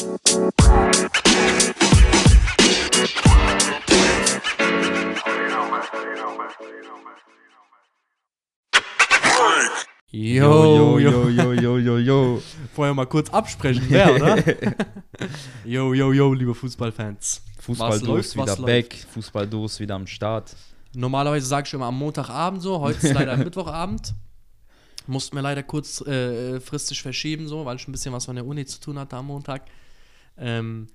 Yo, yo, yo, yo, yo, yo. Vorher mal kurz absprechen, wer, oder? yo, yo, yo, liebe Fußballfans. Was Fußball läuft, ist wieder back, Fußball ist wieder am Start. Normalerweise sage ich immer am Montagabend so, heute ist leider Mittwochabend. Mussten wir leider kurz äh, fristig verschieben, so, weil ich ein bisschen was von der Uni zu tun hatte am Montag. Ähm,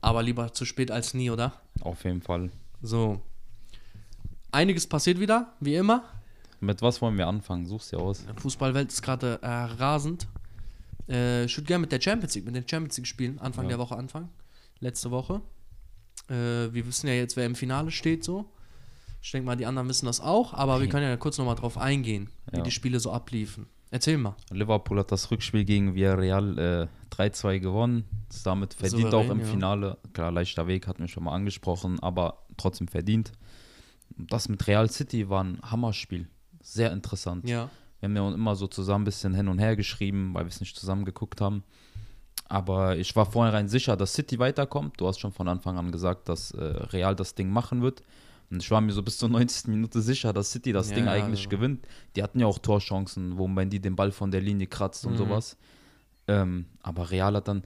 aber lieber zu spät als nie, oder? Auf jeden Fall. So. Einiges passiert wieder, wie immer. Mit was wollen wir anfangen? Such's dir aus. Die Fußballwelt ist gerade äh, rasend. Äh, ich würde gerne mit der Champions League, mit den Champions League spielen, Anfang Ja. der Woche anfangen. Letzte Woche. Äh, wir wissen ja jetzt, wer im Finale steht, so. Ich denke mal, die anderen wissen das auch, aber wir können ja kurz nochmal drauf eingehen, wie Ja. die Spiele so abliefen. Erzähl mal. Liverpool hat das Rückspiel gegen Villarreal äh, 3-2 gewonnen. Ist damit verdient Souverän, auch im ja. Finale. Klar, leichter Weg, hatten wir schon mal angesprochen, aber trotzdem verdient. Das mit Real City war ein Hammerspiel. Sehr interessant. Ja. Wir haben ja immer so zusammen ein bisschen hin und her geschrieben, weil wir es nicht zusammen geguckt haben. Aber ich war vornherein sicher, dass City weiterkommt. Du hast schon von Anfang an gesagt, dass äh, Real das Ding machen wird. Und ich war mir so bis zur 90. Minute sicher, dass City das Ja, Ding eigentlich ja. gewinnt. Die hatten ja auch Torchancen, wo man die den Ball von der Linie kratzt und Mhm. sowas. Ähm, aber Real hat dann,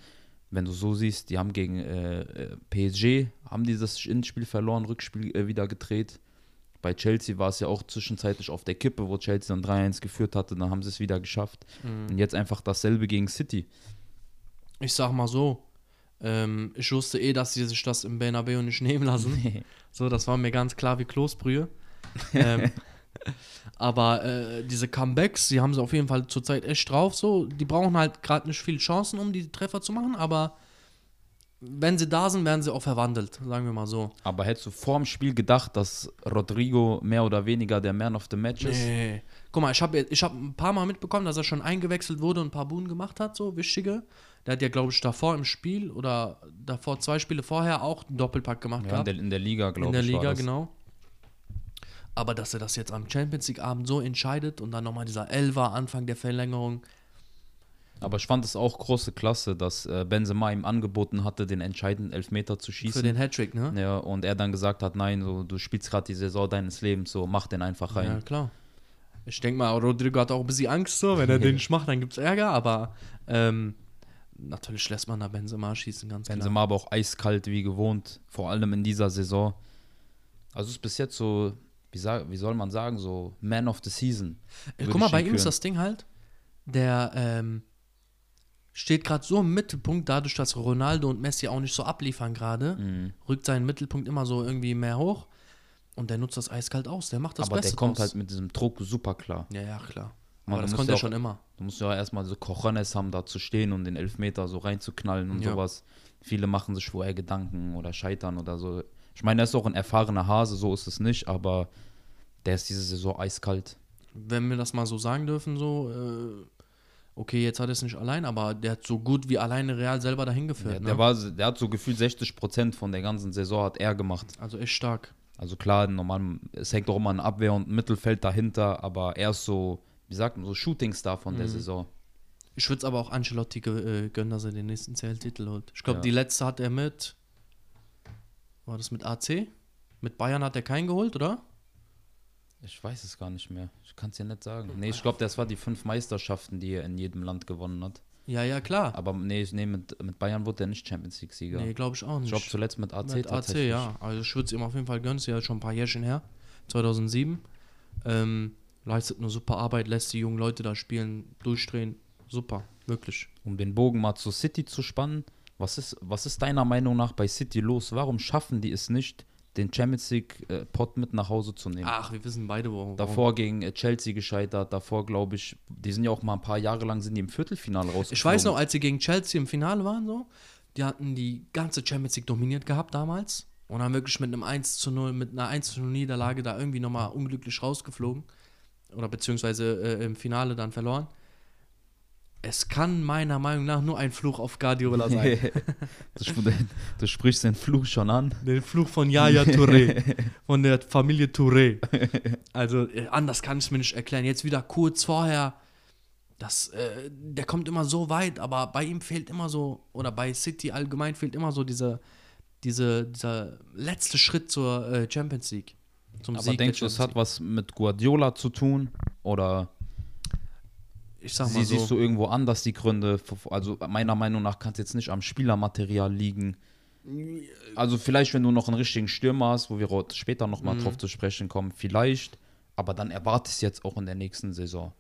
wenn du so siehst, die haben gegen äh, äh, PSG, haben die das Hinspiel verloren, Rückspiel äh, wieder gedreht. Bei Chelsea war es ja auch zwischenzeitlich auf der Kippe, wo Chelsea dann 3-1 geführt hatte, dann haben sie es wieder geschafft. Mhm. Und jetzt einfach dasselbe gegen City. Ich sag mal so, ähm, ich wusste eh, dass sie sich das im Bernabeu nicht nehmen lassen. So, das war mir ganz klar wie Kloßbrühe. ähm, aber äh, diese Comebacks, die haben sie auf jeden Fall zurzeit echt drauf. So, die brauchen halt gerade nicht viele Chancen, um die Treffer zu machen, aber wenn sie da sind, werden sie auch verwandelt, sagen wir mal so. Aber hättest du vor dem Spiel gedacht, dass Rodrigo mehr oder weniger der Man of the Match ist? Nee. Guck mal, ich habe ich hab ein paar Mal mitbekommen, dass er schon eingewechselt wurde und ein paar Buhnen gemacht hat, so wichtige. Der hat ja, glaube ich, davor im Spiel oder davor zwei Spiele vorher auch einen Doppelpack gemacht Ja, in, gehabt. der, in der Liga, glaube in ich. der war Liga, genau. Aber dass er das jetzt am Champions League-Abend so entscheidet und dann nochmal dieser Elfer Anfang der Verlängerung. Aber ich fand es auch große Klasse, dass äh, Benzema ihm angeboten hatte, den entscheidenden Elfmeter zu Für schießen. den Hattrick, ne? ja, und er dann gesagt hat, nein, so, du spielst gerade die Saison deines Lebens, so mach den einfach rein. Ja, klar. Ich denke mal, Rodrigo hat auch ein bisschen Angst so, wenn er den nicht macht, dann gibt es Ärger, aber ähm, natürlich lässt man da Benzema schießen, ganz klar. Benzema aber auch eiskalt wie gewohnt, vor allem in dieser Saison. Also es ist bis jetzt so, wie, sag, wie soll man sagen, so Man of the Season. Äh, Guck mal, bei ihm ist das Ding halt, der ähm, steht gerade so im Mittelpunkt, dadurch, dass Ronaldo und Messi auch nicht so abliefern gerade, Mhm. rückt seinen Mittelpunkt immer so irgendwie mehr hoch und der nutzt das eiskalt aus. Der macht das aber Beste der kommt draus. halt mit diesem Druck super klar. Ja, ja, klar. Man, Aber das konnte ja er schon immer. Du musst ja erstmal so Cojones haben, da zu stehen und den Elfmeter so reinzuknallen und Ja. sowas. Viele machen sich vorher Gedanken oder scheitern oder so. Ich meine, er ist auch ein erfahrener Hase, so ist es nicht, aber der ist diese Saison eiskalt. Wenn wir das mal so sagen dürfen, so, äh, okay, jetzt hat er es nicht allein, aber der hat so gut wie alleine Real selber dahin geführt. Der, ne? der, war, der hat so gefühlt 60 Prozent von der ganzen Saison hat er gemacht. also echt stark. Also klar, normal, es hängt auch immer ein Abwehr und ein Mittelfeld dahinter, aber er ist so, wie sagt man, so Shootingstar von Mhm. der Saison. Ich würde es aber auch Ancelotti äh, gönnen, dass er den nächsten CL-Titel holt. Ich glaube, Ja. die letzte hat er mit. War das mit AC? Mit Bayern hat er keinen geholt, oder? Ich weiß es gar nicht mehr. Ich kann es dir nicht sagen. Nee, ich glaube, das war die fünf Meisterschaften, die er in jedem Land gewonnen hat. Ja, ja, klar. Aber nee, nee mit, mit Bayern wurde er nicht Champions League-Sieger. Nee, glaube ich auch ich nicht. glaube zuletzt mit AC mit AC, ja. Also ich würde es ihm auf jeden Fall gönnen. Ist ja schon ein paar Jährchen her. 2007. Ähm, leistet eine super Arbeit, lässt die jungen Leute da spielen, durchdrehen. Super, wirklich. Um den Bogen mal zu City zu spannen, was ist, was ist deiner Meinung nach bei City los? Warum schaffen die es nicht, den Champions League-Pot mit nach Hause zu nehmen? Ach, wir wissen beide, wo. warum. Davor gegen äh, Chelsea gescheitert, davor glaube ich, die sind ja auch mal ein paar Jahre lang sind die im Viertelfinale rausgeflogen. Ich weiß noch, als sie gegen Chelsea im Finale waren, so, die hatten die ganze Champions League dominiert gehabt damals und haben wirklich mit einem 1 zu 0, mit einer 1 zu 0 Niederlage da irgendwie nochmal unglücklich rausgeflogen. Oder beziehungsweise äh, im Finale dann verloren. Es kann meiner Meinung nach nur ein Fluch auf Guardiola sein. du, sp- du sprichst den Fluch schon an. Den Fluch von Yaya Touré. von der Familie Touré. Also, äh, anders kann ich es mir nicht erklären. Jetzt wieder kurz vorher das, äh, der kommt immer so weit, aber bei ihm fehlt immer so, oder bei City allgemein fehlt immer so diese, diese, dieser letzte Schritt zur äh, Champions League. Zum aber Sieg denkst du, es hat was mit Guardiola zu tun? Oder ich sag mal Sie, so. siehst du irgendwo anders die Gründe? Also meiner Meinung nach kann es jetzt nicht am Spielermaterial liegen. Also vielleicht, wenn du noch einen richtigen Stürmer hast, wo wir später nochmal mhm. drauf zu sprechen kommen, vielleicht. Aber dann erwartest du jetzt auch in der nächsten Saison.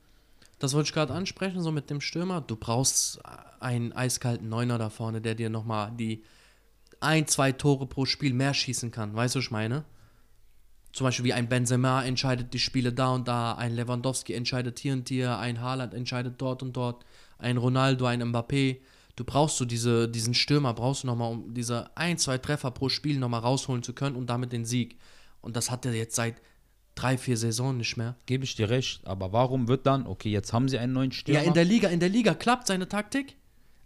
Das wollte ich gerade ansprechen, so mit dem Stürmer. Du brauchst einen eiskalten Neuner da vorne, der dir nochmal die ein, zwei Tore pro Spiel mehr schießen kann. Weißt du, was ich meine? Zum Beispiel wie ein Benzema entscheidet die Spiele da und da, ein Lewandowski entscheidet hier und hier, ein Haaland entscheidet dort und dort, ein Ronaldo, ein Mbappé. Du brauchst so diese, diesen Stürmer, brauchst du nochmal, um diese ein, zwei Treffer pro Spiel nochmal rausholen zu können und damit den Sieg. Und das hat er jetzt seit drei, vier Saisonen nicht mehr. Gebe ich dir recht, aber warum wird dann, okay, jetzt haben sie einen neuen Stürmer? Ja, in der Liga, in der Liga klappt seine Taktik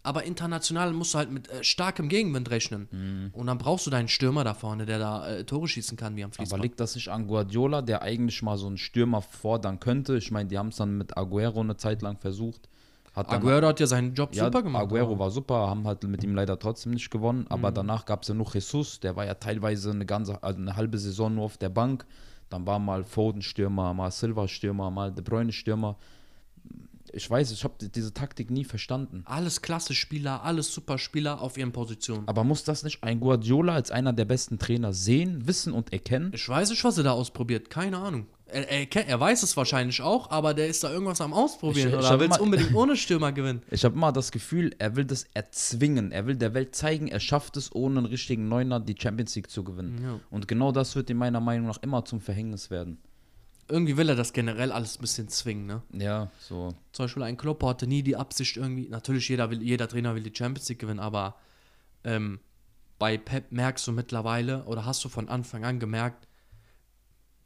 aber international musst du halt mit äh, starkem Gegenwind rechnen. Mhm. Und dann brauchst du deinen Stürmer da vorne, der da äh, Tore schießen kann wie am Fließband. Aber liegt das nicht an Guardiola, der eigentlich mal so einen Stürmer fordern könnte? Ich meine, die haben es dann mit Aguero eine Zeit lang versucht. Hat Aguero hat ja seinen Job ja, super gemacht. Aguero war super, haben halt mit ihm leider trotzdem nicht gewonnen. Aber mhm. danach gab es ja noch Jesus, der war ja teilweise eine ganze, also eine halbe Saison nur auf der Bank. Dann war mal Foden Stürmer, mal Silva Stürmer, mal De Bruyne Stürmer ich weiß, ich habe diese Taktik nie verstanden. Alles klasse Spieler, alles super Spieler auf ihren Positionen. Aber muss das nicht ein Guardiola als einer der besten Trainer sehen, wissen und erkennen? Ich weiß nicht, was er da ausprobiert. Keine Ahnung. Er, er, er weiß es wahrscheinlich auch, aber der ist da irgendwas am Ausprobieren ich, oder will es unbedingt ohne Stürmer gewinnen. Ich habe immer das Gefühl, er will das erzwingen. Er will der Welt zeigen, er schafft es, ohne einen richtigen Neuner die Champions League zu gewinnen. Ja. Und genau das wird ihm meiner Meinung nach immer zum Verhängnis werden irgendwie will er das generell alles ein bisschen zwingen, ne? Ja, so. Zum Beispiel ein Klopp hatte nie die Absicht irgendwie, natürlich jeder will, jeder Trainer will die Champions League gewinnen, aber ähm, bei Pep merkst du mittlerweile oder hast du von Anfang an gemerkt,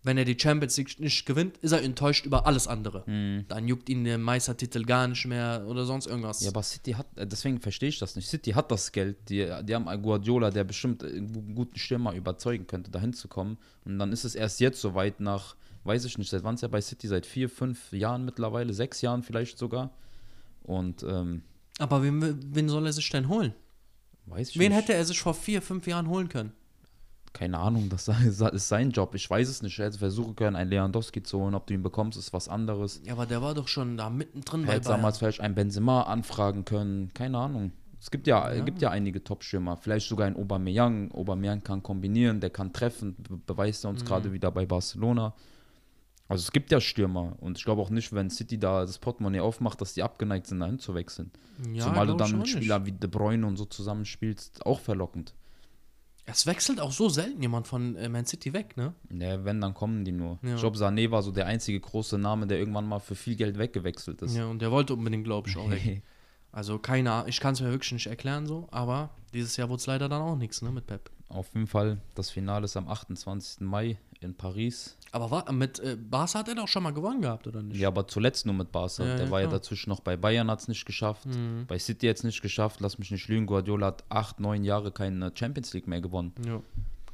wenn er die Champions League nicht gewinnt, ist er enttäuscht über alles andere. Mhm. Dann juckt ihn der Meistertitel gar nicht mehr oder sonst irgendwas. Ja, aber City hat, äh, deswegen verstehe ich das nicht. City hat das Geld. Die, die haben einen Guardiola, der bestimmt einen guten Stürmer überzeugen könnte, dahin zu kommen. Und dann ist es erst jetzt so weit nach weiß ich nicht, seit wann ist er bei City? Seit vier, fünf Jahren mittlerweile, sechs Jahren vielleicht sogar. Und ähm, aber wen, wen soll er sich denn holen? Weiß ich wen nicht. hätte er sich vor vier, fünf Jahren holen können? Keine Ahnung, das ist sein Job. Ich weiß es nicht. Er hätte versuchen können, einen Lewandowski zu holen. Ob du ihn bekommst, ist was anderes. Ja, aber der war doch schon da mittendrin. Er hätte damals vielleicht einen Benzema anfragen können. Keine Ahnung. Es gibt ja, ja. gibt ja einige Top-Stürmer. Vielleicht sogar ein Aubameyang. Aubameyang kann kombinieren, der kann treffen. Beweist er uns mhm. gerade wieder bei Barcelona. Also es gibt ja Stürmer und ich glaube auch nicht, wenn City da das Portemonnaie aufmacht, dass die abgeneigt sind, dahin zu wechseln. Ja, Zumal du dann mit Spielern wie De Bruyne und so zusammenspielst, auch verlockend. Es wechselt auch so selten jemand von äh, Man City weg, ne? Ja, wenn, dann kommen die nur. Ja. Ich glaube, Sané war so der einzige große Name, der irgendwann mal für viel Geld weggewechselt ist. Ja, und der wollte unbedingt, glaube ich, auch weg. Also keine Ahnung, ich kann es mir wirklich nicht erklären so, aber dieses Jahr wurde es leider dann auch nichts, ne, mit Pep. Auf jeden Fall, das Finale ist am 28. Mai in Paris. Aber war, mit äh, Barca hat er doch schon mal gewonnen gehabt, oder nicht? Ja, aber zuletzt nur mit Barca. Ja, Der ja, war klar. ja dazwischen noch bei Bayern, hat es nicht geschafft. Mhm. Bei City jetzt nicht geschafft. Lass mich nicht lügen. Guardiola hat acht, neun Jahre keine Champions League mehr gewonnen. Ja.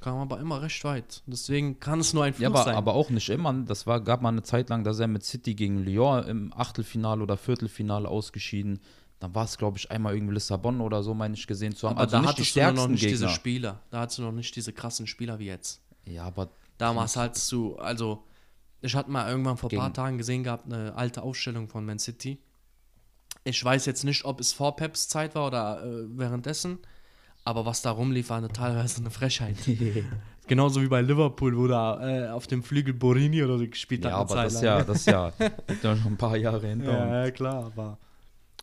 Kam aber immer recht weit. Deswegen kann es nur ein Fluch ja, aber, sein. aber auch nicht immer. Das war, gab mal eine Zeit lang, dass er mit City gegen Lyon im Achtelfinale oder Viertelfinale ausgeschieden. Dann war es, glaube ich, einmal irgendwie Lissabon oder so, meine ich, gesehen zu haben. Aber also da nicht hattest die du noch nicht Gegner. diese Spieler. Da hattest du noch nicht diese krassen Spieler wie jetzt. Ja, aber Damals hattest du, also, ich hatte mal irgendwann vor ein paar Tagen gesehen gehabt, eine alte Aufstellung von Man City. Ich weiß jetzt nicht, ob es vor Peps Zeit war oder äh, währenddessen, aber was da rumlief, war eine, teilweise eine Frechheit. Genauso wie bei Liverpool, wo da äh, auf dem Flügel Borini oder so gespielt ja, hat. Ja, aber das ja, das ja, ja schon ein paar Jahre hinter ja, Ja, klar, aber.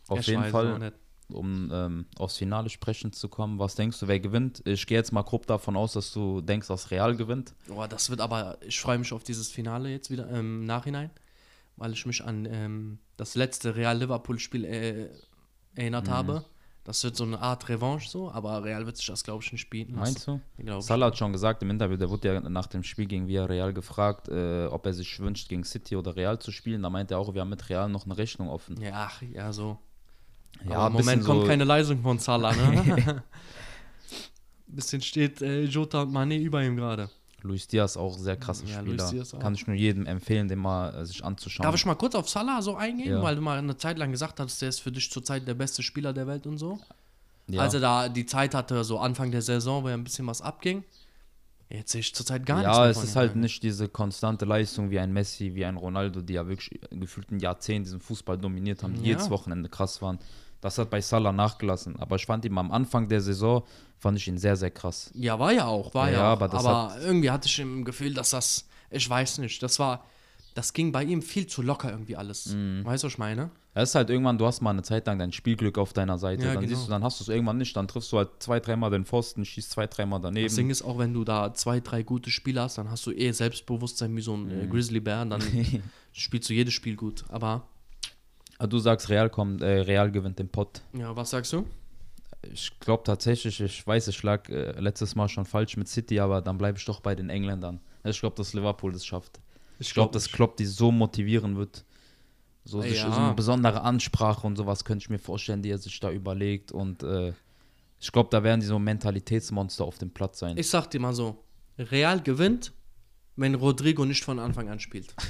Auf jeden Fall um ähm, aufs Finale sprechen zu kommen. Was denkst du, wer gewinnt? Ich gehe jetzt mal grob davon aus, dass du denkst, dass Real gewinnt. Oh, das wird aber, ich freue mich auf dieses Finale jetzt wieder im Nachhinein, weil ich mich an ähm, das letzte Real-Liverpool-Spiel äh, erinnert mhm. habe. Das wird so eine Art Revanche so, aber Real wird sich das, glaube ich, nicht spielen. Meinst du? Salah hat schon gesagt im Interview, der wurde ja nach dem Spiel gegen Villarreal gefragt, äh, ob er sich wünscht, gegen City oder Real zu spielen. Da meinte er auch, wir haben mit Real noch eine Rechnung offen. Ja, ach, ja, so. Ja, im Moment kommt so keine Leistung von Salah, ne? bisschen steht äh, Jota und Mane über ihm gerade. Luis Diaz auch sehr krasser Ja, Luis Spieler. Diaz auch. Kann ich nur jedem empfehlen, den mal äh, sich anzuschauen. Darf ich mal kurz auf Salah so eingehen, Ja. weil du mal eine Zeit lang gesagt hast, der ist für dich zurzeit der beste Spieler der Welt und so. ja. Als er da die Zeit hatte, so Anfang der Saison, wo ja ein bisschen was abging. Jetzt sehe ich zurzeit gar nichts ja, mehr es ist halt nicht diese konstante Leistung wie ein Messi, wie ein Ronaldo, die ja wirklich gefühlt ein Jahrzehnt diesen Fußball dominiert haben, die Ja. jedes Wochenende krass waren. Das hat bei Salah nachgelassen. Aber ich fand ihn am Anfang der Saison, fand ich ihn sehr, sehr krass. Ja, war ja auch, war Ja, ja, ja, auch. aber Aber, das irgendwie hatte ich im Gefühl, dass das, ich weiß nicht, das war, das ging bei ihm viel zu locker irgendwie alles. Mhm. Weißt du, was ich meine? Es ist halt irgendwann, du hast mal eine Zeit lang dein Spielglück auf deiner Seite. Ja, dann genau. siehst du, dann hast du es irgendwann nicht. Dann triffst du halt zwei, dreimal den Pfosten, schießt zwei, dreimal daneben. Das Ding ist, auch wenn du da zwei, drei gute Spieler hast, dann hast du eh Selbstbewusstsein wie so ein Mhm. äh, Grizzly-Bär, dann spielst du jedes Spiel gut. Aber, Ah, du sagst, Real kommt, äh, Real gewinnt den Pott. ja, was sagst du? Ich glaube tatsächlich, ich weiß, ich lag äh, letztes Mal schon falsch mit City, aber dann bleibe ich doch bei den Engländern. Ich glaube, dass Liverpool das schafft. Ich glaube, dass Klopp die so motivieren wird. So, sich, Ja. so eine besondere Ansprache und sowas könnte ich mir vorstellen, die er sich da überlegt. Und äh, ich glaube, da werden die so Mentalitätsmonster auf dem Platz sein. Ich sag dir mal so, Real gewinnt, wenn Rodrigo nicht von Anfang an spielt.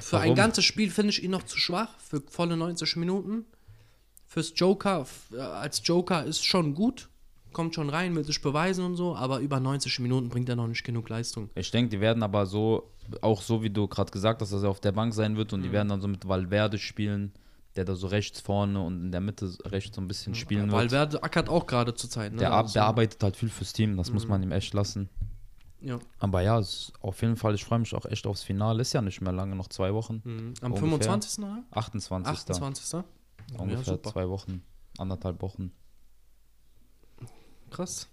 Für ein Warum? ganzes Spiel finde ich ihn noch zu schwach, für volle 90 Minuten. Fürs Joker, äh, als Joker ist schon gut, kommt schon rein, will sich beweisen und so, aber über 90 Minuten bringt er noch nicht genug Leistung. Ich denke, die werden aber so, auch so wie du gerade gesagt hast, dass er auf der Bank sein wird und Mhm. die werden dann so mit Valverde spielen, der da so rechts vorne und in der Mitte rechts so ein bisschen spielen wird. Valverde ackert auch gerade zur Zeit. Ne? Der, Also, der arbeitet halt viel fürs Team, das muss Mhm. man ihm echt lassen. ja. Aber ja, auf jeden Fall, ich freue mich auch echt aufs Finale. Ist ja nicht mehr lange, noch zwei Wochen. Mhm. Am Ungefähr. 25. oder? 28. 28. Ungefähr super. zwei Wochen, anderthalb Wochen. Krass.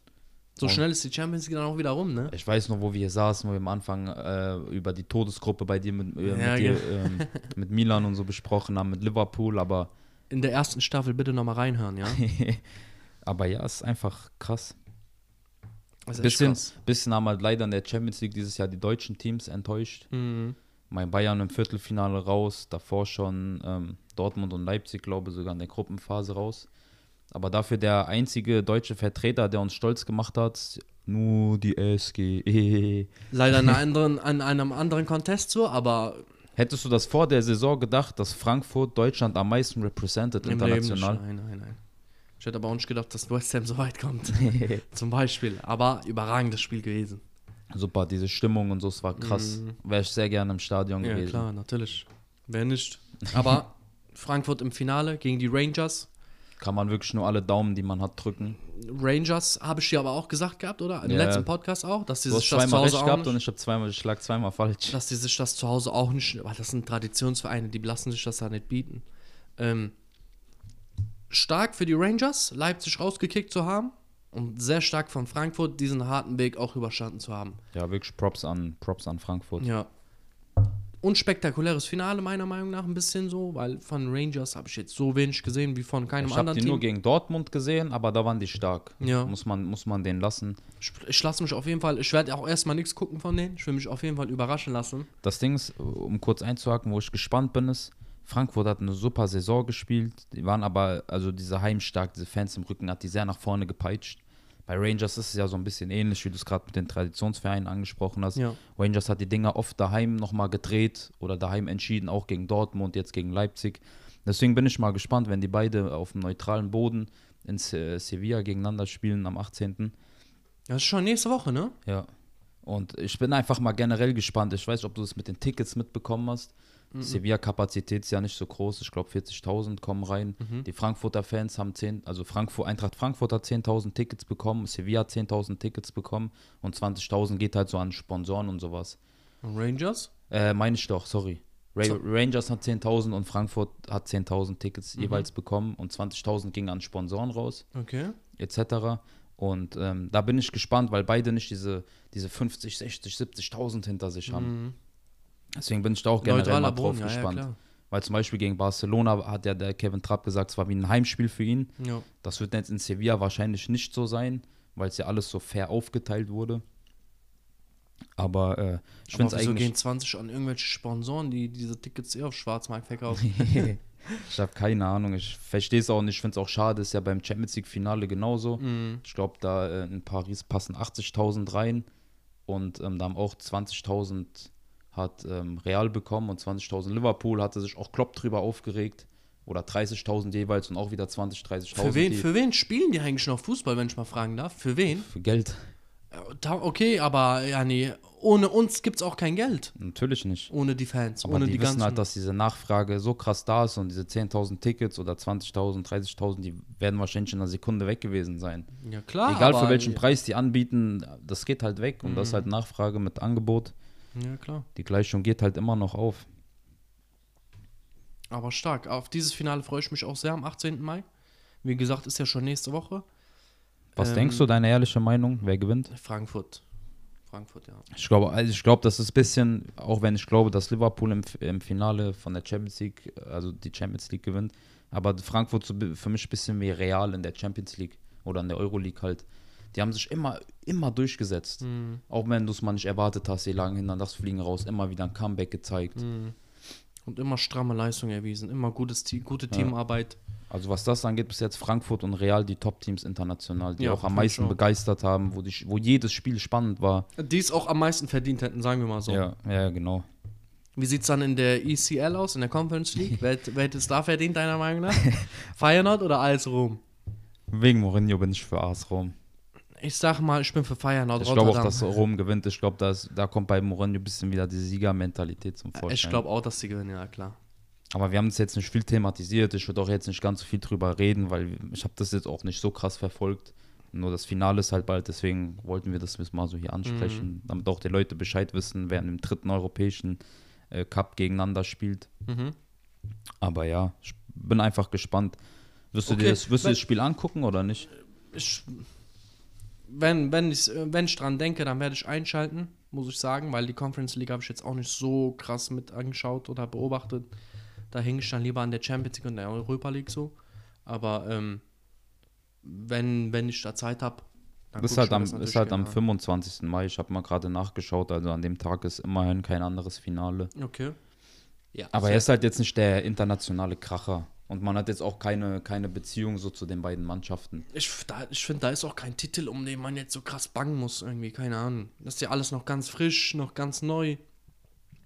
So Und- schnell ist die Champions League dann auch wieder rum, ne? Ich weiß noch, wo wir hier saßen, wo wir am Anfang äh, über die Todesgruppe bei dir mit, äh, Ja, mit, dir, ähm, mit Milan und so besprochen haben, mit Liverpool, aber, In der ersten Staffel bitte nochmal reinhören, ja? aber ja, es ist einfach krass. Ist Bisschen, krass. bisschen haben halt leider in der Champions League dieses Jahr die deutschen Teams enttäuscht. Mhm. Mein Bayern im Viertelfinale raus, davor schon ähm, Dortmund und Leipzig, glaube ich, sogar in der Gruppenphase raus. Aber dafür der einzige deutsche Vertreter, der uns stolz gemacht hat, nur die SG. Leider in, einer anderen, an einem anderen Contest so, aber Hättest du das vor der Saison gedacht, dass Frankfurt Deutschland am meisten represented im Leben international? Nein, nein, nein. Ich hätte aber auch nicht gedacht, dass West Ham so weit kommt. Zum Beispiel. Aber überragendes Spiel gewesen. Super, diese Stimmung und so, es war krass. Wäre ich sehr gerne im Stadion. Ja, gewesen. klar, natürlich. Wer nicht. Aber Frankfurt im Finale gegen die Rangers. Kann man wirklich nur alle Daumen, die man hat, drücken. Rangers habe ich dir aber auch gesagt gehabt, oder? Im Ja. letzten Podcast auch, dass die sich das zu zweimal Hause recht auch gehabt und nicht, ich habe zweimal, ich lag zweimal falsch. dass die sich das zu Hause auch nicht, weil das sind Traditionsvereine, die lassen sich das da nicht bieten. Ähm, stark für die Rangers, Leipzig rausgekickt zu haben und sehr stark von Frankfurt, diesen harten Weg auch überstanden zu haben. Ja, wirklich Props an, Props an Frankfurt. Ja. Unspektakuläres Finale meiner Meinung nach ein bisschen so, weil von Rangers habe ich jetzt so wenig gesehen wie von keinem Ich habe anderen die Team. nur gegen Dortmund gesehen, aber da waren die stark. Ja. Muss man, muss man den lassen. Ich, ich lasse mich auf jeden Fall, ich werde auch erstmal nichts gucken von denen. Ich will mich auf jeden Fall überraschen lassen. Das Ding ist, um kurz einzuhaken, wo ich gespannt bin, ist, Frankfurt hat eine super Saison gespielt. Die waren aber, also diese heimstark, diese Fans im Rücken, hat die sehr nach vorne gepeitscht. Bei Rangers ist es ja so ein bisschen ähnlich, wie du es gerade mit den Traditionsvereinen angesprochen hast. Ja. Rangers hat die Dinger oft daheim nochmal gedreht oder daheim entschieden, auch gegen Dortmund, jetzt gegen Leipzig. Deswegen bin ich mal gespannt, wenn die beide auf dem neutralen Boden in Se- Sevilla gegeneinander spielen am 18. Das ist schon nächste Woche, ne? Ja. Und ich bin einfach mal generell gespannt. Ich weiß ob du das mit den Tickets mitbekommen hast. Mhm. Sevilla-Kapazität ist ja nicht so groß. Ich glaube, 40.000 kommen rein. Mhm. Die Frankfurter Fans haben 10, also Frankfurt, Eintracht Frankfurt hat 10.000 Tickets bekommen, Sevilla hat 10.000 Tickets bekommen und 20.000 geht halt so an Sponsoren und sowas. Und Rangers? Äh, meine ich doch, sorry. Ra So. Rangers hat 10.000 und Frankfurt hat 10.000 Tickets Mhm. jeweils bekommen und 20.000 gingen an Sponsoren raus Okay. etc. Und ähm, da bin ich gespannt, weil beide nicht diese, diese 50, 60, 70.000 hinter sich haben. Deswegen bin ich da auch generell mal drauf Boden, ja, ja, gespannt. klar. weil zum Beispiel gegen Barcelona hat ja der Kevin Trapp gesagt, es war wie ein Heimspiel für ihn. Ja. Das wird jetzt in Sevilla wahrscheinlich nicht so sein, weil es ja alles so fair aufgeteilt wurde. Aber äh, ich finde es eigentlich. gehen 20 an irgendwelche Sponsoren, die diese Tickets eh auf Schwarzmarkt verkaufen? ich habe keine Ahnung. Ich verstehe es auch nicht. Ich finde es auch schade. Ist ja beim Champions League Finale genauso. Mhm. Ich glaube, da äh, in Paris passen 80.000 rein. und ähm, da haben auch 20.000 hat ähm, Real bekommen und 20.000 Liverpool, hatte sich auch Klopp drüber aufgeregt. Oder 30.000 jeweils und auch wieder 20, 30.000. Für wen, für wen spielen die eigentlich noch Fußball, wenn ich mal fragen darf? Für wen? für Geld. Äh, okay, aber ja, nee, ohne uns gibt es auch kein Geld. Natürlich nicht. Ohne die Fans, Aber ohne die, die, wissen ganzen. halt, dass diese Nachfrage so krass da ist und diese 10.000 Tickets oder 20.000, 30.000, die werden wahrscheinlich in einer Sekunde weg gewesen sein. ja, klar. Egal für welchen Preis die anbieten, das geht halt weg. Und das ist Mhm. halt Nachfrage mit Angebot. Ja, klar. Die Gleichung geht halt immer noch auf. Aber stark. Auf dieses Finale freue ich mich auch sehr am 18. Mai. Wie gesagt, ist ja schon nächste Woche. Was Ähm, denkst du, deine ehrliche Meinung? Wer gewinnt? Frankfurt. Frankfurt, ja. Ich glaube, also ich glaube, das ist ein bisschen, auch wenn ich glaube, dass Liverpool im, im Finale von der Champions League, also die Champions League gewinnt, aber Frankfurt für mich ein bisschen wie Real in der Champions League oder in der Euroleague halt. Die haben sich immer, immer durchgesetzt. Mhm. Auch wenn du es mal nicht erwartet hast, sie lagen hinter das Fliegen raus, immer wieder ein Comeback gezeigt. Mhm. Und immer stramme Leistung erwiesen. Immer gutes gute Teamarbeit. Also was das angeht, bis jetzt Frankfurt und Real die Top-Teams international, die Ja, auch am meisten auch. begeistert haben, wo, die, wo jedes Spiel spannend war. Die es auch am meisten verdient hätten, sagen wir mal so. Ja, ja, genau. Wie sieht es dann in der ECL aus, in der Conference League? wer, wer hätte es da verdient, deiner Meinung nach? Feyenoord oder AS Rom? Wegen Mourinho bin ich für AS Rom. Ich sag mal, ich bin für Feyenoord Ich glaube auch, dass Rom gewinnt. Ich glaube, da kommt bei Mourinho ein bisschen wieder die Siegermentalität zum Vorschein. ich glaube auch, dass sie gewinnen, ja klar. Aber wir haben es jetzt nicht viel thematisiert. Ich würde auch jetzt nicht ganz so viel drüber reden, weil ich habe das jetzt auch nicht so krass verfolgt. Nur das Finale ist halt bald, deswegen wollten wir das jetzt mal so hier ansprechen, damit auch die Leute Bescheid wissen, wer im dritten europäischen äh, Cup gegeneinander spielt. Mhm. Aber ja, ich bin einfach gespannt. Wirst du Okay, dir das, wirst du das Spiel angucken oder nicht? Ich, wenn, wenn, ich, wenn ich dran denke, dann werde ich einschalten, muss ich sagen, weil die Conference League habe ich jetzt auch nicht so krass mit angeschaut oder beobachtet. Da hänge ich dann lieber an der Champions League und der Europa League so. Aber ähm, wenn, wenn ich da Zeit habe, dann ist halt mir am, das ist halt am gerne 25. Mai. Ich habe mal gerade nachgeschaut. Also an dem Tag ist immerhin kein anderes Finale. Okay. Ja, Aber er ist halt jetzt nicht der internationale Kracher. Und man hat jetzt auch keine, keine Beziehung so zu den beiden Mannschaften. Ich, da- ich finde, da ist auch kein Titel, um den man jetzt so krass bangen muss, irgendwie, keine Ahnung. Das ist ja alles noch ganz frisch, noch ganz neu.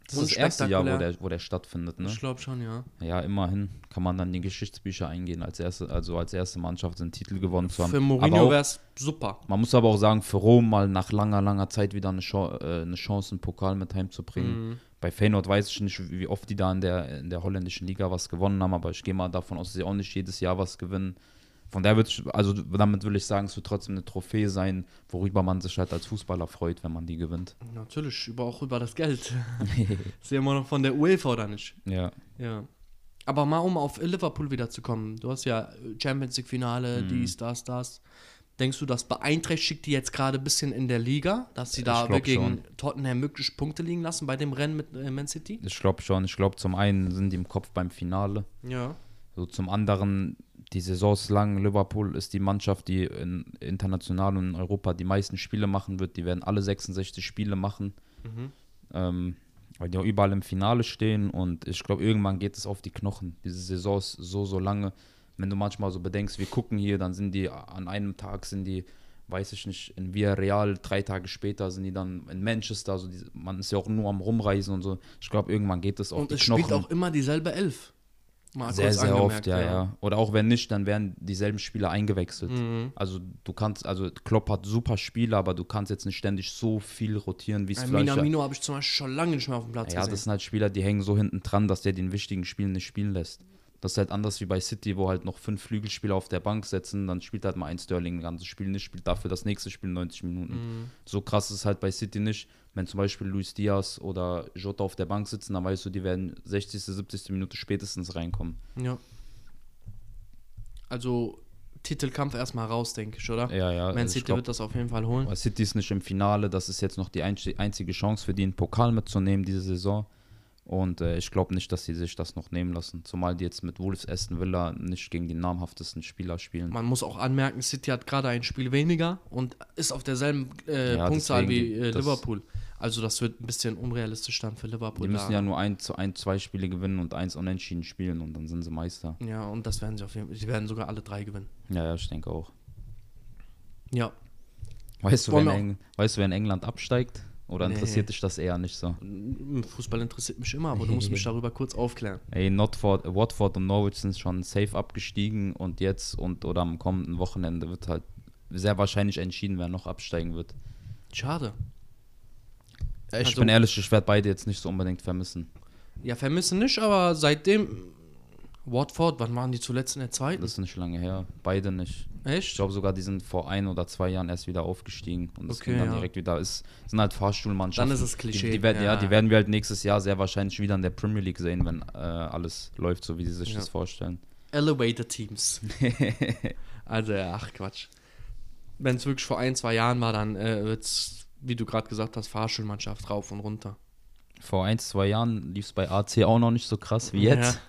Das ist das erste Jahr, wo der, wo der stattfindet. Ne? Ich glaube schon, ja. Ja, immerhin kann man dann in die Geschichtsbücher eingehen. Als erste, also als erste Mannschaft einen Titel gewonnen zu haben. Für Mourinho wäre es super. Man muss aber auch sagen, für Rom mal nach langer, langer Zeit wieder eine, Chance, äh, eine Chance, einen Pokal mit heimzubringen. Mhm. Bei Feyenoord weiß ich nicht, wie oft die da in der, in der holländischen Liga was gewonnen haben, aber ich gehe mal davon aus, dass sie auch nicht jedes Jahr was gewinnen. Von daher wird, also damit will ich sagen, es wird trotzdem eine Trophäe sein, worüber man sich halt als Fußballer freut, wenn man die gewinnt. Natürlich, über, auch über das Geld. ist ja immer noch von der UEFA oder nicht? Ja. Ja. Aber mal um auf Liverpool wieder zu kommen. Du hast ja Champions League Finale, Mhm. dies, das, das. Denkst du, das beeinträchtigt die jetzt gerade ein bisschen in der Liga, dass sie da gegen. Tottenham möglich Punkte liegen lassen bei dem Rennen mit äh, Man City? Ich glaube schon. Ich glaube, zum einen sind die im Kopf beim Finale. Ja. So zum anderen, die Saison ist lang. Liverpool ist die Mannschaft, die in, international und in Europa die meisten Spiele machen wird. Die werden alle 66 Spiele machen, Mhm. ähm, weil die auch überall im Finale stehen. Und ich glaube, irgendwann geht es auf die Knochen. Diese Saison ist so, so lange. Wenn du manchmal so bedenkst, wir gucken hier, dann sind die an einem Tag, sind die, weiß ich nicht, in Villarreal, drei Tage später sind die dann in Manchester. Also die, man ist ja auch nur am Rumreisen und so. Ich glaube, irgendwann geht es auf Und es Knochen. spielt auch immer dieselbe Elf. Mal Sehr, sehr oft, ja, ja, Oder auch wenn nicht, dann werden dieselben Spieler eingewechselt. Mhm. Also du kannst, also Klopp hat super Spiele, aber du kannst jetzt nicht ständig so viel rotieren, wie es Ein vielleicht. Minamino habe ich zum Beispiel schon lange nicht mehr auf dem Platz ja, das gesehen. sind halt Spieler, die hängen so hinten dran, dass der den wichtigen Spielen nicht spielen lässt. Das ist halt anders wie bei City, wo halt noch fünf Flügelspieler auf der Bank setzen, dann spielt halt mal ein Sterling ein ganzes Spiel nicht, spielt dafür das nächste Spiel 90 Minuten. Mhm. So krass ist es halt bei City nicht. Wenn zum Beispiel Luis Diaz oder Jota auf der Bank sitzen, dann weißt du, die werden 60., 70. Minute spätestens reinkommen. Ja. Also Titelkampf erstmal raus, denke ich, oder? Ja, ja. Man also City glaub- wird das auf jeden Fall holen. Weil City ist nicht im Finale, das ist jetzt noch die einzi- einzige Chance für die, einen Pokal mitzunehmen diese Saison. Und äh, ich glaube nicht, dass sie sich das noch nehmen lassen. Zumal die jetzt mit Wolves Aston Villa nicht gegen die namhaftesten Spieler spielen. Man muss auch anmerken, City hat gerade ein Spiel weniger und ist auf derselben äh, Ja, Punktzahl wie äh, Liverpool. Also das wird ein bisschen unrealistisch dann für Liverpool. Die müssen da. ja nur ein, zu- ein, zwei Spiele gewinnen und eins unentschieden spielen und dann sind sie Meister. Ja, und das werden sie auf jeden Fall. Sie werden sogar alle drei gewinnen. Ja, ja, ich denke auch. Ja. Weißt du, wer in, Eng weißt du, wer in England absteigt? Oder Nee. interessiert dich das eher nicht so? Fußball interessiert mich immer, aber du musst mich darüber kurz aufklären. Ey, Notford, Watford und Norwich sind schon safe abgestiegen und jetzt und oder am kommenden Wochenende wird halt sehr wahrscheinlich entschieden, wer noch absteigen wird. Schade. Ich Also- bin ehrlich, ich werde beide jetzt nicht so unbedingt vermissen. Ja, vermissen nicht, aber seitdem. Watford, wann waren die zuletzt in der zweiten? Das ist nicht lange her. Beide nicht. Ich Echt? glaube sogar, die sind vor ein oder zwei Jahren erst wieder aufgestiegen und es Okay, ging dann ja. direkt wieder. Es sind halt Fahrstuhlmannschaften. Dann ist es Klischee. Die, die, werden, ja. Ja. die werden wir halt nächstes Jahr sehr wahrscheinlich wieder in der Premier League sehen, wenn äh, alles läuft, so wie sie sich Ja. das vorstellen. Elevator Teams. also, ja, ach Quatsch. Wenn es wirklich vor ein, zwei Jahren war, dann äh, wird es, wie du gerade gesagt hast, Fahrschulmannschaft rauf und runter. Vor ein, zwei Jahren lief es bei AC auch noch nicht so krass wie jetzt. Ja.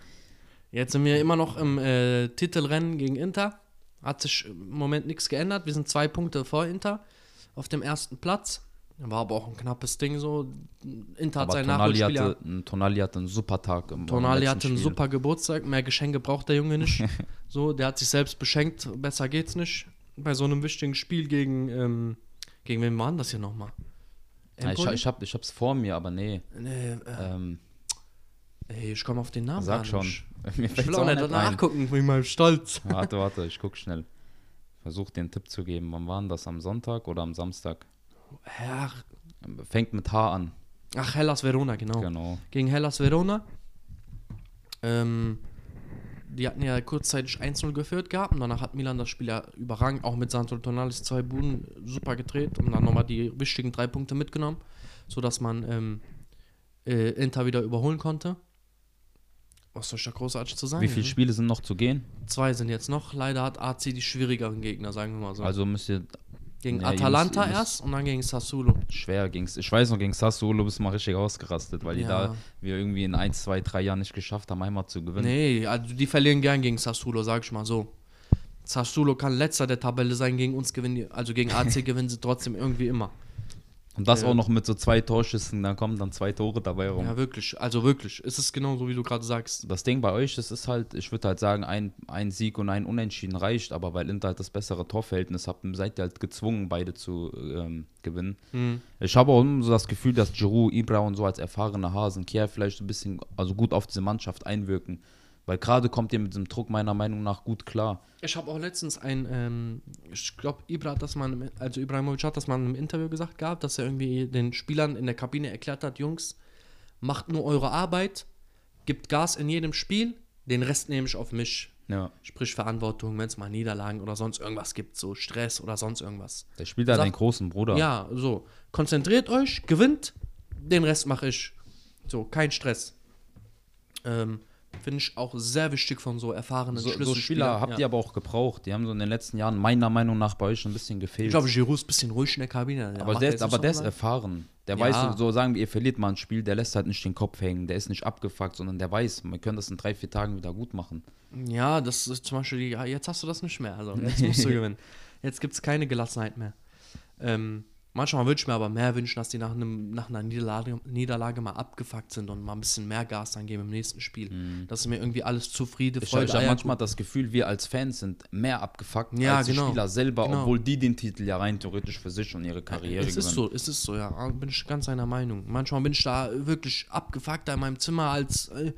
Jetzt sind wir immer noch im äh, Titelrennen gegen Inter. Hat sich im Moment nichts geändert. Wir sind zwei Punkte vor Inter auf dem ersten Platz. War aber auch ein knappes Ding so. Inter hat seinen Tonali hatte, Tonali hatte einen super Tag. Im, Tonali hatte einen Spiel. super Geburtstag. Mehr Geschenke braucht der Junge nicht. so, der hat sich selbst beschenkt. Besser geht's nicht. Bei so einem wichtigen Spiel gegen. Ähm, gegen wen war denn das hier nochmal? Ja, ich, ich, hab, ich hab's vor mir, aber nee. Nee, äh, Ähm, ey, ich komme auf den Namen sag schon. nicht. Mir Ich will auch nicht nachgucken, bin mal stolz. Warte, warte, ich guck schnell. Versuch den Tipp zu geben. Wann war das? Am Sonntag oder am Samstag? Ach, Fängt mit H an. ach, Hellas Verona, genau. Genau. Gegen Hellas Verona. Ähm, die hatten ja kurzzeitig 1-0 geführt gehabt und danach hat Milan das Spiel ja überragend, auch mit Santo Tonalis zwei Buden super gedreht und dann nochmal die wichtigen drei Punkte mitgenommen, sodass man ähm, äh, Inter wieder überholen konnte. Was soll ich da großartig zu sagen? Wie viele Spiele sind noch zu gehen? Zwei sind jetzt noch. Leider hat AC die schwierigeren Gegner, sagen wir mal so. Also müsst ihr gegen ja, Atalanta ihr müsst- erst und dann gegen Sassuolo. schwer ging's. Ich weiß noch, gegen Sassuolo bist du mal richtig ausgerastet, weil die Ja. da wir irgendwie in 1, 2, 3 Jahren nicht geschafft haben, einmal zu gewinnen. Nee, also die verlieren gern gegen Sassuolo, sag ich mal so. Sassuolo kann letzter der Tabelle sein, gegen uns gewinnen, die, also gegen AC gewinnen sie trotzdem irgendwie immer. Und das Ja. auch noch mit so zwei Torschüssen, dann kommen dann zwei Tore dabei rum. Ja, wirklich, also wirklich. Es ist genau so, wie du gerade sagst. Das Ding bei euch, das ist halt, ich würde halt sagen, ein, ein Sieg und ein Unentschieden reicht, aber weil Inter halt das bessere Torverhältnis hat, seid ihr halt gezwungen, beide zu ähm, gewinnen. Hm. Ich habe auch immer so das Gefühl, dass Giroud, Ibra und so als erfahrene Hasen, Kier vielleicht ein bisschen, also gut auf diese Mannschaft einwirken. Weil gerade kommt ihr mit diesem Druck meiner Meinung nach gut klar. Ich habe auch letztens ein, ähm, ich glaube, Ibra hat das mal, im- also Ibrahimovic hat das mal im Interview gesagt gehabt, dass er irgendwie den Spielern in der Kabine erklärt hat, Jungs, macht nur eure Arbeit, gibt Gas in jedem Spiel, den Rest nehme ich auf mich. Ja. Sprich Verantwortung, wenn es mal Niederlagen oder sonst irgendwas gibt, so Stress oder sonst irgendwas. Der spielt Sag- den großen Bruder. Ja, so. Konzentriert euch, gewinnt, den Rest mache ich. So, kein Stress. Ähm, Finde ich auch sehr wichtig von so erfahrenen So, so. Spieler habt ja. ihr aber auch gebraucht. Die haben so in den letzten Jahren meiner Meinung nach bei euch ein bisschen gefehlt. Ich glaube, Giroud ist ein bisschen ruhig in der Kabine. aber der, ist, aber der ist erfahren. Der Ja. weiß, so sagen wir, ihr verliert mal ein Spiel, der lässt halt nicht den Kopf hängen. Der ist nicht abgefuckt, sondern der weiß, wir können das in drei, vier Tagen wieder gut machen. Ja, das ist zum Beispiel, die, ja, jetzt hast du das nicht mehr. Also, jetzt musst du gewinnen. Jetzt gibt es keine Gelassenheit mehr. Ähm, manchmal würde ich mir aber mehr wünschen, dass die nach, einem, nach einer Niederlage, Niederlage mal abgefuckt sind und mal ein bisschen mehr Gas dann geben im nächsten Spiel. Das ist mir irgendwie alles zu Friede, Ich, Freude, ich habe manchmal das Gefühl, wir als Fans sind mehr abgefuckt Ja, als genau. die Spieler selber, Genau. obwohl die den Titel ja rein theoretisch für sich und ihre Karriere Es ist gewinnen. so, es ist so, ja. Bin ich ganz seiner Meinung. Manchmal bin ich da wirklich abgefuckt da in meinem Zimmer als äh,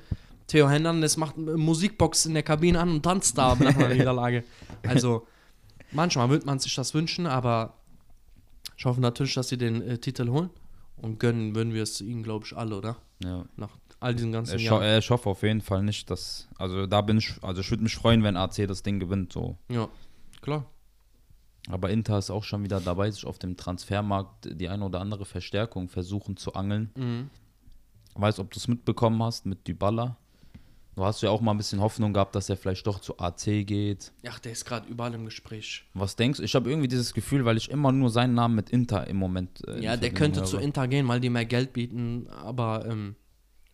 Theo Hernandez macht eine Musikbox in der Kabine an und tanzt da nach einer Niederlage. Also, manchmal würde man sich das wünschen, aber ich hoffe natürlich, dass sie den äh, Titel holen. Und gönnen würden wir es ihnen, glaube ich, alle, oder? Ja. Nach all diesen ganzen Ich, Jahren. ich hoffe auf jeden Fall nicht, dass. Also da bin ich. Also ich würde mich freuen, wenn AC das Ding gewinnt. So. Ja, klar. Aber Inter ist auch schon wieder dabei, sich auf dem Transfermarkt die eine oder andere Verstärkung versuchen zu angeln. Mhm. Weiß, ob du es mitbekommen hast mit Dybala. Du hast ja auch mal ein bisschen Hoffnung gehabt, dass er vielleicht doch zu AC geht. Ach, der ist gerade überall im Gespräch. Was denkst du? Ich habe irgendwie dieses Gefühl, weil ich immer nur seinen Namen mit Inter im Moment. äh, Ja, der könnte höre. zu Inter gehen, weil die mehr Geld bieten, aber ähm,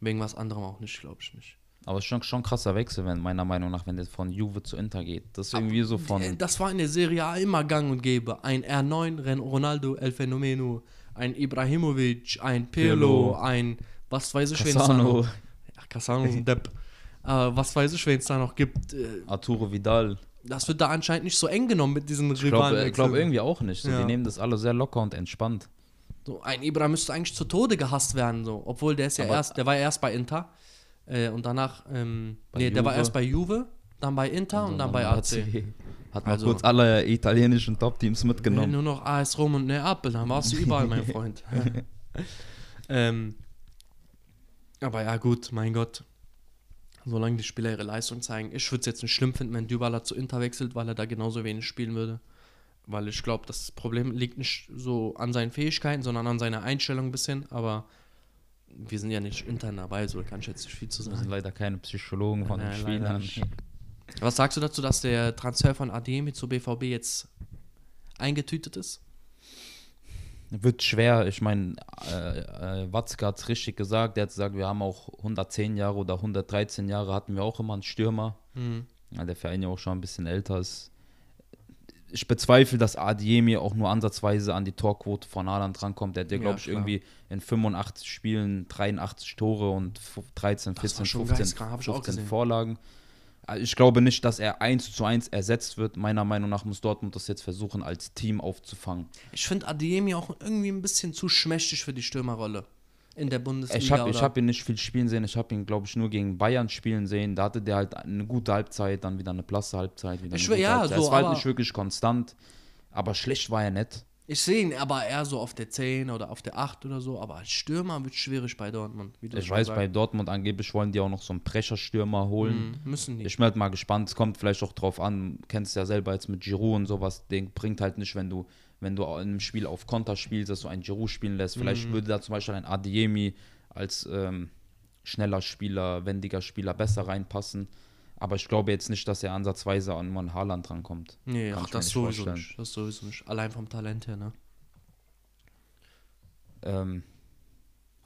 wegen was anderem auch nicht, glaube ich nicht. Aber es ist schon, schon ein krasser Wechsel, wenn meiner Meinung nach, wenn der von Juve zu Inter geht. Das ist irgendwie so von. Das war in der Serie A immer gang und gäbe. Ein R9, Ren Ronaldo, El Fenomeno, ein Ibrahimovic, ein Pirlo, Pirlo. ein, was weiß ich, wen Cassano, noch Ach, Cassano ist ein Depp. Aber was weiß ich, wen es da noch gibt. Äh, Arturo Vidal. Das wird da anscheinend nicht so eng genommen mit diesen Ich glaube Rivalen. glaub irgendwie auch nicht. So, Ja. Die nehmen das alle sehr locker und entspannt. So, ein Ibra müsste eigentlich zu Tode gehasst werden, so. Obwohl der ist ja Aber- erst, der war ja erst bei Inter äh, und danach, ähm, Bei nee, der war Juve. erst bei Juve, dann bei Inter und, dann bei AC. Hat mal Also- kurz alle italienischen Top-Teams mitgenommen. nur noch AS Rom und Neapel, dann warst du überall, mein Freund. ähm, aber ja, gut, mein Gott. Solange die Spieler ihre Leistung zeigen. Ich würde es jetzt nicht schlimm finden, wenn Dybala zu Inter wechselt, weil er da genauso wenig spielen würde. Weil ich glaube, das Problem liegt nicht so an seinen Fähigkeiten, sondern an seiner Einstellung ein bisschen. Aber wir sind ja nicht intern dabei, so kann ich jetzt nicht viel zu Wir sind sagen. leider keine Psychologen von den Nein, leider Spielern. Was sagst du dazu, dass der Transfer von Ademi zu BVB jetzt eingetütet ist? Wird schwer. Ich meine, äh, äh, Watzke hat es richtig gesagt. Der hat gesagt, wir haben auch 110 Jahre oder 113 Jahre hatten wir auch immer einen Stürmer. Hm. Ja, der Verein ja auch schon ein bisschen älter ist. Ich bezweifle, dass Adiemi auch nur ansatzweise an die Torquote von Haaland rankommt. Der hat ja, Ja, glaube ich, klar. irgendwie in 85 Spielen 83 Tore und fu- 13, Das war 14, schon 15, geisteskrank, hab ich auch 15 gesehen. Vorlagen. Also Ich glaube nicht, dass er 1 zu 1 ersetzt wird. Meiner Meinung nach muss Dortmund das jetzt versuchen, als Team aufzufangen. Ich finde Adeyemi auch irgendwie ein bisschen zu schmächtig für die Stürmerrolle in der Bundesliga. Ich habe hab ihn nicht viel spielen sehen. Ich habe ihn, glaube ich, nur gegen Bayern spielen sehen. Da hatte der halt eine gute Halbzeit, dann wieder eine blasse Halbzeit. Wieder eine Ich will- gute ja, Halbzeit. so, es war halt nicht wirklich konstant. Aber schlecht war er nicht. Ich sehe ihn aber eher so auf der 10 oder auf der 8 oder so, aber als Stürmer wird schwierig bei Dortmund. Ich weiß, sagst. bei Dortmund angeblich wollen die auch noch so einen Brecherstürmer holen. Hm, müssen die. Ich bin halt mal gespannt. Es kommt vielleicht auch drauf an. Kennst ja selber jetzt mit Giroud und sowas. Den bringt halt nicht, wenn du, wenn du in einem Spiel auf Konter spielst, dass du einen Giroud spielen lässt. Vielleicht Mhm. würde da zum Beispiel ein Adiemi als ähm, schneller Spieler, wendiger Spieler besser reinpassen. Aber ich glaube jetzt nicht, dass er ansatzweise an einen Haaland rankommt. nee, Kann ach, das sowieso vorstellen. nicht. Das sowieso nicht. Allein vom Talent her, ne? Ähm,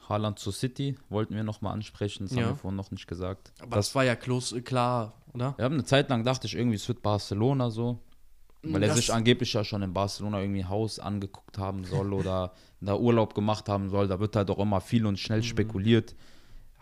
Haaland zu City wollten wir nochmal ansprechen. Das Ja. haben wir vorhin noch nicht gesagt. Aber das war ja close, äh, klar, oder? Wir haben eine Zeit lang dachte ich irgendwie, es wird Barcelona so. Weil er Das- sich angeblich ja schon in Barcelona irgendwie Haus angeguckt haben soll oder da Urlaub gemacht haben soll. Da wird halt auch immer viel und schnell spekuliert.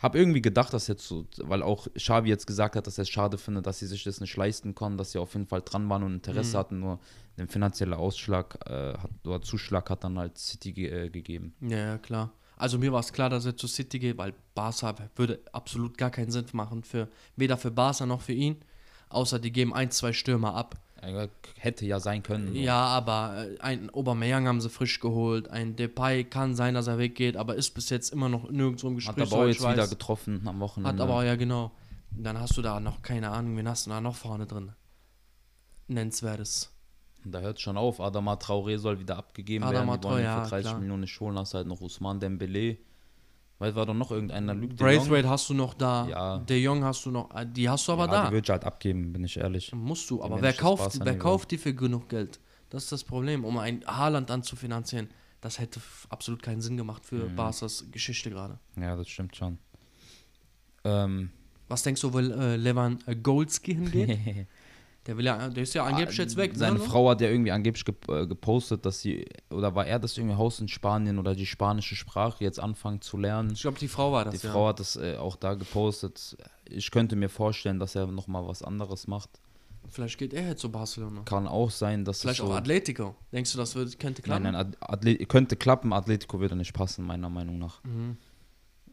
Hab irgendwie gedacht, dass jetzt so, weil auch Xavi jetzt gesagt hat, dass er es schade findet, dass sie sich das nicht leisten konnten, dass sie auf jeden Fall dran waren und Interesse hatten, nur den finanziellen Ausschlag äh, hat, oder Zuschlag hat dann halt City ge äh, gegeben. Ja, ja, klar. Also mir war es klar, dass er zu City geht, weil Barca würde absolut gar keinen Sinn machen, für, weder für Barca noch für ihn. Außer die geben ein, zwei Stürmer ab. Hätte ja sein können. so. Ja, aber äh, ein Aubameyang haben sie frisch geholt. Ein Depay kann sein, dass er weggeht, aber ist bis jetzt immer noch nirgendwo im Hat Gespräch. aber auch jetzt ich wieder weiß. getroffen am Wochenende. Hat aber, ja genau. Dann hast du da noch, keine Ahnung, wen hast du da noch vorne drin? Nennenswertes. Da hört schon auf. Adama Traoré soll wieder abgegeben Adama werden. Die wollen Traoré, ja, für 30 klar. Millionen nicht holen. Hast halt noch Usman Dembele. Weil war doch noch irgendeiner Jong. Braithwaite hast du noch da. Ja. De Jong hast du noch. äh, Die hast du aber ja, da. Die würde ich halt abgeben, bin ich ehrlich. Musst du, aber wer kauft, wer kauft die für genug Geld? Das ist das Problem, um ein Haaland dann zu finanzieren. Das hätte absolut keinen Sinn gemacht für Mhm. Barca's Geschichte gerade. Ja, das stimmt schon. Ähm, Was denkst du, wo äh, Levan äh, Golski hingeht? der will ja, der ist ja angeblich jetzt weg. Seine ne? Frau hat ja irgendwie angeblich äh, gepostet, dass sie, oder war er das irgendwie Haus in Spanien oder die spanische Sprache jetzt anfangen zu lernen. Ich glaube, die Frau war Die das. ja. Frau hat das äh, auch da gepostet. Ich könnte mir vorstellen, dass er nochmal was anderes macht. Vielleicht geht er jetzt zu Barcelona. Kann auch sein, dass Vielleicht so, auch Atletico. Denkst du, das wird, könnte klappen? Nein, nein, Atle könnte klappen, Atletico würde nicht passen, meiner Meinung nach. Mhm.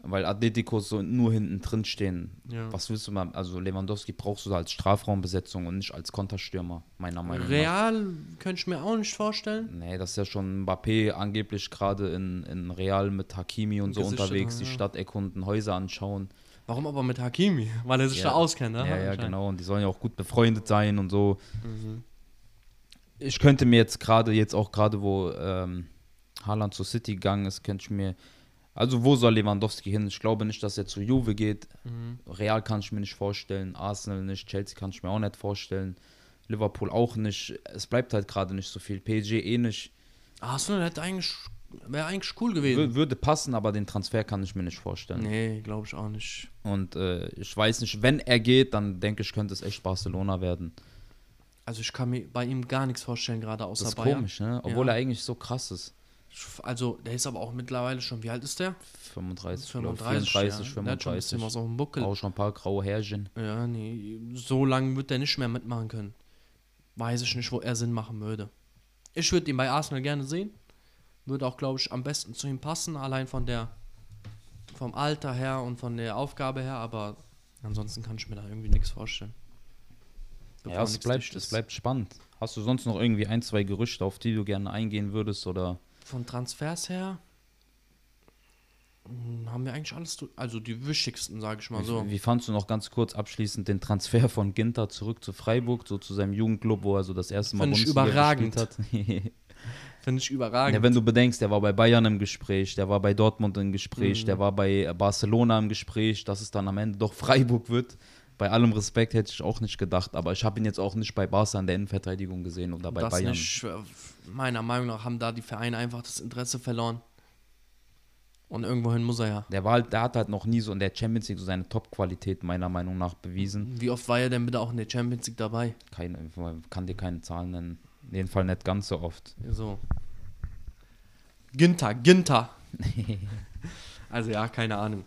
Weil Atletico so nur hinten drin stehen. Ja. Was willst du mal? Also Lewandowski brauchst du als Strafraumbesetzung und nicht als Konterstürmer, meiner Meinung nach. Real könnte ich mir auch nicht vorstellen. Nee, das ist ja schon Mbappé angeblich gerade in, in Real mit Hakimi und so unterwegs, da, die ja. Stadt erkunden, Häuser anschauen. Warum aber mit Hakimi? Weil er sich Ja. da auskennt, ne? Ja, ja, genau. Und die sollen ja auch gut befreundet sein und so. Mhm. Ich könnte mir jetzt gerade, jetzt auch gerade, wo ähm, Haaland zu City gegangen ist, könnte ich mir. Also, wo soll Lewandowski hin? Ich glaube nicht, dass er zu Juve geht. Mhm. Real kann ich mir nicht vorstellen. Arsenal nicht. Chelsea kann ich mir auch nicht vorstellen. Liverpool auch nicht. Es bleibt halt gerade nicht so viel. PSG eh nicht. Arsenal hätte eigentlich, wäre eigentlich cool gewesen. Wür- Würde passen, aber den Transfer kann ich mir nicht vorstellen. Nee, glaube ich auch nicht. Und äh, ich weiß nicht, wenn er geht, dann denke ich, könnte es echt Barcelona werden. Also ich kann mir bei ihm gar nichts vorstellen, gerade außer Das ist Bayern. komisch, ne? Obwohl Ja. er eigentlich so krass ist. Also, der ist aber auch mittlerweile schon, wie alt ist der? 35, 35 35, 34, ja. Der hat schon 35. auf dem Buckel. Auch schon ein paar graue Härchen. Ja, nee, so lange wird er nicht mehr mitmachen können. Weiß ich nicht, wo er Sinn machen würde. Ich würde ihn bei Arsenal gerne sehen. Würde auch, glaube ich, am besten zu ihm passen, allein von der vom Alter her und von der Aufgabe her, aber ansonsten kann ich mir da irgendwie nichts vorstellen. Ja, es bleibt, es bleibt spannend. Hast du sonst noch irgendwie ein, zwei Gerüchte, auf die du gerne eingehen würdest oder? Von Transfers her hm, haben wir eigentlich alles, also die wichtigsten, sage ich mal so. Wie, wie fandst du noch ganz kurz abschließend den Transfer von Ginter zurück zu Freiburg, so zu seinem Jugendclub, wo er so das erste Mal Find ich überragend. hat? Finde ich überragend. Ja, wenn du bedenkst, der war bei Bayern im Gespräch, der war bei Dortmund im Gespräch, mhm. der war bei Barcelona im Gespräch, dass es dann am Ende doch Freiburg wird. Bei allem Respekt hätte ich auch nicht gedacht, aber ich habe ihn jetzt auch nicht bei Barca in der Innenverteidigung gesehen oder bei das Bayern. Nicht, meiner Meinung nach haben da die Vereine einfach das Interesse verloren. Und irgendwohin muss er ja. Der, war halt, der hat halt noch nie so in der Champions League so seine Top-Qualität meiner Meinung nach bewiesen. Wie oft war er denn bitte auch in der Champions League dabei? Keine, kann dir keine Zahlen nennen. In jedem Fall nicht ganz so oft. So. Ginter, Ginter. also ja, keine Ahnung.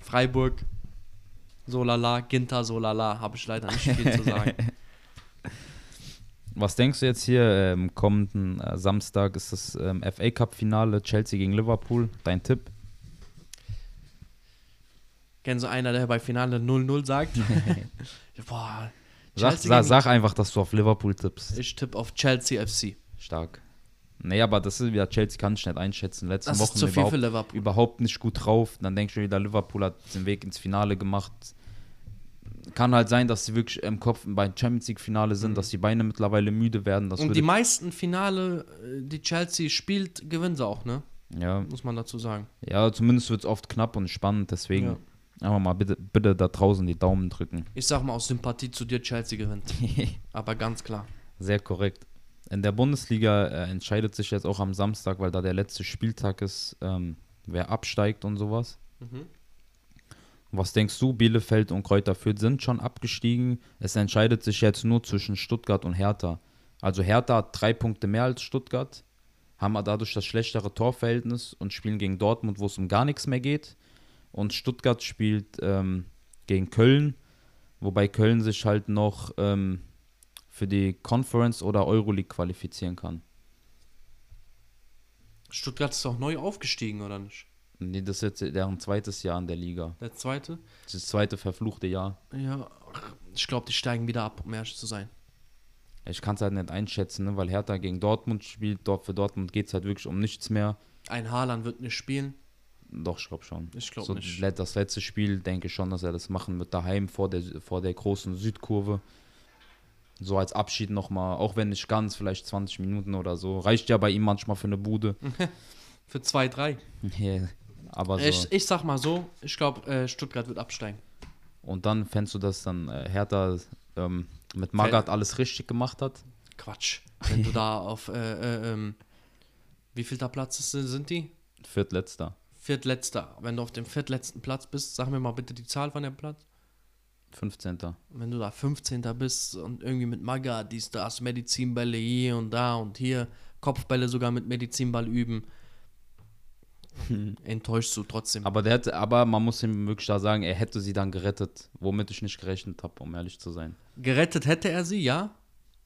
Freiburg, solala, Ginter, solala, habe ich leider nicht viel zu sagen. Was denkst du jetzt hier? Ähm, kommenden äh, Samstag ist das ähm, FA Cup-Finale Chelsea gegen Liverpool. Dein Tipp? Kennst du einer, der bei Finale 0-0 sagt? Boah. Sag, sag, sag, einfach, dass du auf Liverpool tippst. Ich tippe auf Chelsea FC. Stark. Nee, aber das ist wieder, Chelsea kann ich nicht einschätzen. Letzte das Wochen ist zu viel überhaupt, für Liverpool. überhaupt nicht gut drauf. Dann denkst du wieder, Liverpool hat den Weg ins Finale gemacht kann halt sein, dass sie wirklich im Kopf beim Champions League-Finale sind, mhm. dass die Beine mittlerweile müde werden. und die meisten Finale, äh, die Chelsea spielt, gewinnen sie auch, ne? Ja. Muss man dazu sagen. Ja, zumindest wird es oft knapp und spannend, deswegen ja. einfach mal bitte, bitte da draußen die Daumen drücken. Ich sag mal aus Sympathie zu dir, Chelsea gewinnt. Aber ganz klar. Sehr korrekt. In der Bundesliga äh, entscheidet sich jetzt auch am Samstag, weil da der letzte Spieltag ist, ähm, wer absteigt und sowas. Mhm. Was denkst du, Bielefeld und Kräuter Fürth sind schon abgestiegen? Es entscheidet sich jetzt nur zwischen Stuttgart und Hertha. Also Hertha hat drei Punkte mehr als Stuttgart, haben dadurch das schlechtere Torverhältnis und spielen gegen Dortmund, wo es um gar nichts mehr geht. Und Stuttgart spielt ähm, gegen Köln, wobei Köln sich halt noch ähm, für die Conference oder Euroleague qualifizieren kann. Stuttgart ist auch neu aufgestiegen, oder nicht? Nee, das ist jetzt deren zweites Jahr in der Liga. Der zweite? Das das zweite verfluchte Jahr. Ja, ich glaube, die steigen wieder ab, um ehrlich zu sein. Ich kann es halt nicht einschätzen, ne? weil Hertha gegen Dortmund spielt. Dort für Dortmund geht es halt wirklich um nichts mehr. Ein Haaland wird nicht spielen. Doch, ich glaube schon. Ich glaube so, nicht. Das letzte Spiel denke ich schon, dass er das machen wird, daheim vor der, vor der großen Südkurve. So als Abschied nochmal, auch wenn nicht ganz, vielleicht 20 Minuten oder so. Reicht ja bei ihm manchmal für eine Bude. für zwei, drei. Yeah. Aber so. ich, ich sag mal so, ich glaube, äh, Stuttgart wird absteigen. Und dann fändest du, dass dann äh, Hertha ähm, mit Magath alles richtig gemacht hat? Quatsch. Wenn du da auf, äh, äh, ähm, wie viel da Platz sind die? Viertletzter. Viertletzter. Wenn du auf dem viertletzten Platz bist, sag mir mal bitte die Zahl von dem Platz. 15. Wenn du da 15. bist und irgendwie mit Maga, dies, das, Medizinbälle hier und da und hier, Kopfbälle sogar mit Medizinball üben, enttäuschst du trotzdem. Aber, der hat, aber man muss ihm wirklich da sagen, er hätte sie dann gerettet, womit ich nicht gerechnet habe, um ehrlich zu sein. Gerettet hätte er sie, ja.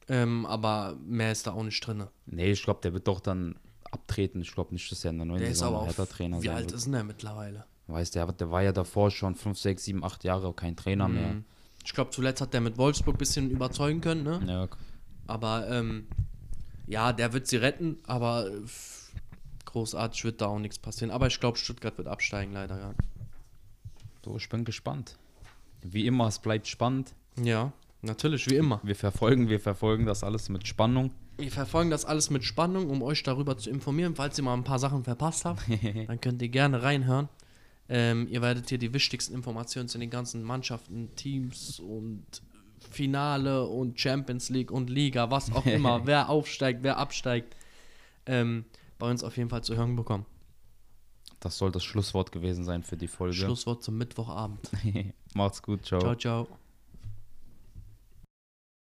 Ähm, aber mehr ist da auch nicht drin. Nee, ich glaube, der wird doch dann abtreten. Ich glaube nicht, dass er in der neuen der Saison ist aber auch, Trainer Wie alt wird. ist denn der mittlerweile? Weißt du, der, der war ja davor schon 5, 6, 7, 8 Jahre kein Trainer mhm. mehr. Ich glaube, zuletzt hat der mit Wolfsburg ein bisschen überzeugen können, ne? Ja. Aber ähm, ja, der wird sie retten, aber großartig wird da auch nichts passieren. Aber ich glaube, Stuttgart wird absteigen, leider, ja. So, ich bin gespannt. Wie immer, es bleibt spannend. Ja, natürlich, wie immer. Wir verfolgen, wir verfolgen das alles mit Spannung. Wir verfolgen das alles mit Spannung, um euch darüber zu informieren. Falls ihr mal ein paar Sachen verpasst habt, dann könnt ihr gerne reinhören. Ähm, ihr werdet hier die wichtigsten Informationen zu den ganzen Mannschaften, Teams und Finale und Champions League und Liga, was auch immer, wer aufsteigt, wer absteigt. Ähm, bei uns auf jeden Fall zu hören bekommen. Das soll das Schlusswort gewesen sein für die Folge. Schlusswort zum Mittwochabend. Macht's gut, ciao. Ciao, ciao.